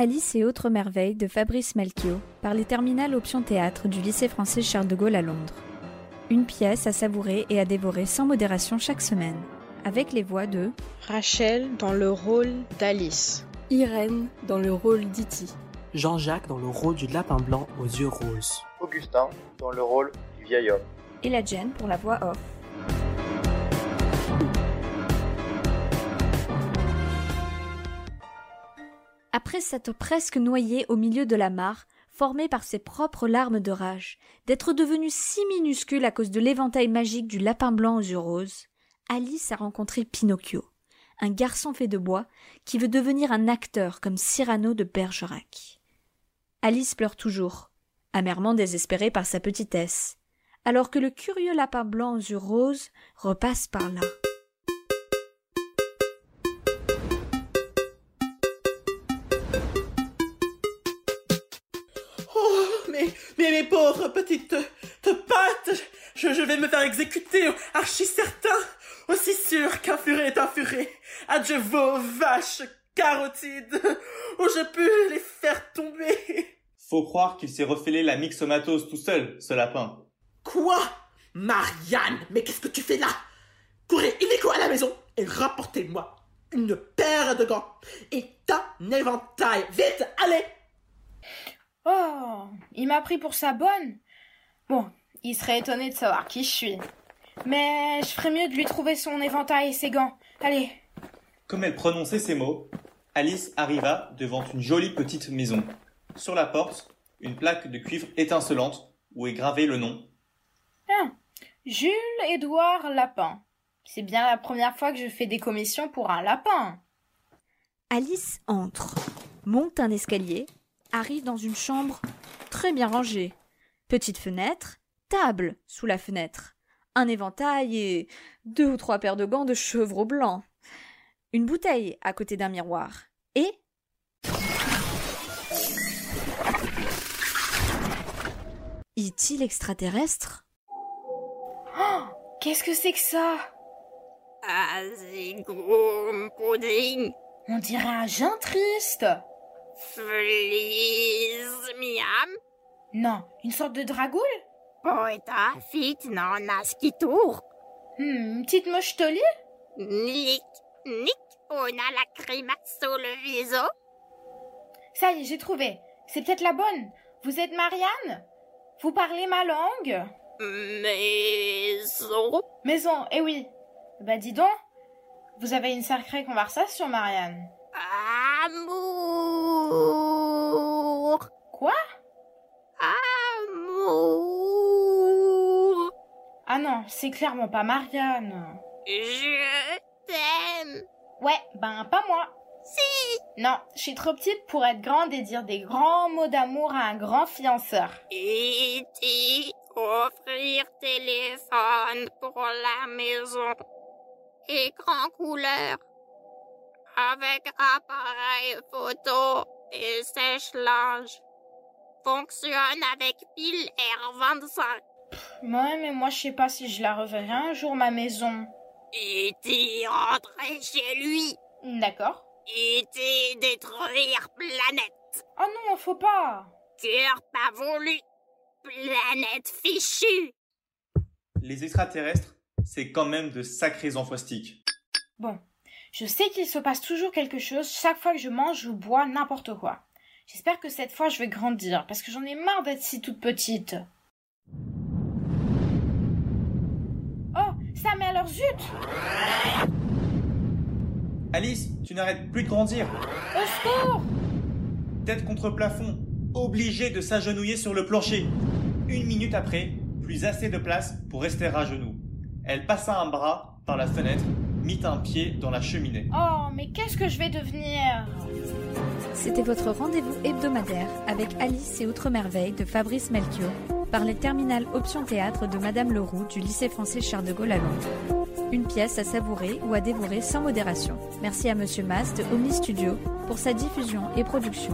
Alice et autres merveilles de Fabrice Melchior par les terminales option théâtre du lycée français Charles de Gaulle à Londres. Une pièce à savourer et à dévorer sans modération chaque semaine, avec les voix de Rachel dans le rôle d'Alice, Irène dans le rôle d'Iti, Jean-Jacques dans le rôle du lapin blanc aux yeux roses, Augustin dans le rôle du vieil homme, et la Jen pour la voix off. Après s'être presque noyé au milieu de la mare, formée par ses propres larmes de rage, d'être devenue si minuscule à cause de l'éventail magique du lapin blanc aux yeux roses, Alice a rencontré Pinocchio, un garçon fait de bois qui veut devenir un acteur comme Cyrano de Bergerac. Alice pleure toujours, amèrement désespérée par sa petitesse, alors que le curieux lapin blanc aux yeux roses repasse par là. Mais, mais mes pauvres petites te, pattes, je, je vais me faire exécuter, archi certain, aussi sûr qu'un furet est un furet. Adieu vos vaches carotides, où je peux les faire tomber. Faut croire qu'il s'est refilé la myxomatose tout seul, ce lapin. Quoi? Marianne, mais qu'est-ce que tu fais là? Courez illico à la maison et rapportez-moi une paire de gants et un éventail. Vite, allez Oh, il m'a pris pour sa bonne. Bon, il serait étonné de savoir qui je suis. Mais je ferais mieux de lui trouver son éventail et ses gants. Allez. Comme elle prononçait ces mots, Alice arriva devant une jolie petite maison. Sur la porte, une plaque de cuivre étincelante où est gravé le nom. Ah, Jules Édouard Lapin. C'est bien la première fois que je fais des commissions pour un lapin. Alice entre, monte un escalier, arrive dans une chambre très bien rangée. Petite fenêtre, table sous la fenêtre, un éventail et deux ou trois paires de gants de chevreau blanc, une bouteille à côté d'un miroir et Est-il extraterrestre? Oh, qu'est-ce que c'est que ça? Azigum pudding. On dirait un jeun triste. Non, une sorte de dragoule? Poeta fit non askitur. Hmm, une petite mochetolie Nick, nick, on a la grimace sur le viso. Ça y est, j'ai trouvé. C'est peut-être la bonne. Vous êtes Marianne? Vous parlez ma langue? Maison. Maison, eh oui. Bah dis donc, vous avez une sacrée conversation, Marianne. Amour. Ah non, c'est clairement pas Marianne. Je t'aime. Ouais, ben pas moi. Si. Non, je suis trop petite pour être grande et dire des grands mots d'amour à un grand fianceur. Et offrir téléphone pour la maison. Écran couleur. Avec appareil photo et sèche-linge. Fonctionne avec pile R25. Ouais, mais moi je sais pas si je la reverrai un jour, ma maison. E.T. rentrer chez lui. D'accord. E.T. détruire planète. Oh non, faut pas. Cœur pas voulu. Planète fichue. Les extraterrestres, c'est quand même de sacrés enfoistiques. Bon, je sais qu'il se passe toujours quelque chose chaque fois que je mange ou bois n'importe quoi. J'espère que cette fois je vais grandir parce que j'en ai marre d'être si toute petite. Ça mais alors zut Alice, tu n'arrêtes plus de grandir. Au secours Tête contre plafond, obligée de s'agenouiller sur le plancher. Une minute après, plus assez de place pour rester à genoux. Elle passa un bras par la fenêtre, mit un pied dans la cheminée. Oh, mais qu'est-ce que je vais devenir? C'était votre rendez-vous hebdomadaire avec Alice et Outre Merveilles de Fabrice Melchior par les terminales Option Théâtre de Madame Leroux du lycée français Charles de Gaulle à Londres. Une pièce à savourer ou à dévorer sans modération. Merci à Monsieur Mas de Omni Studio pour sa diffusion et production.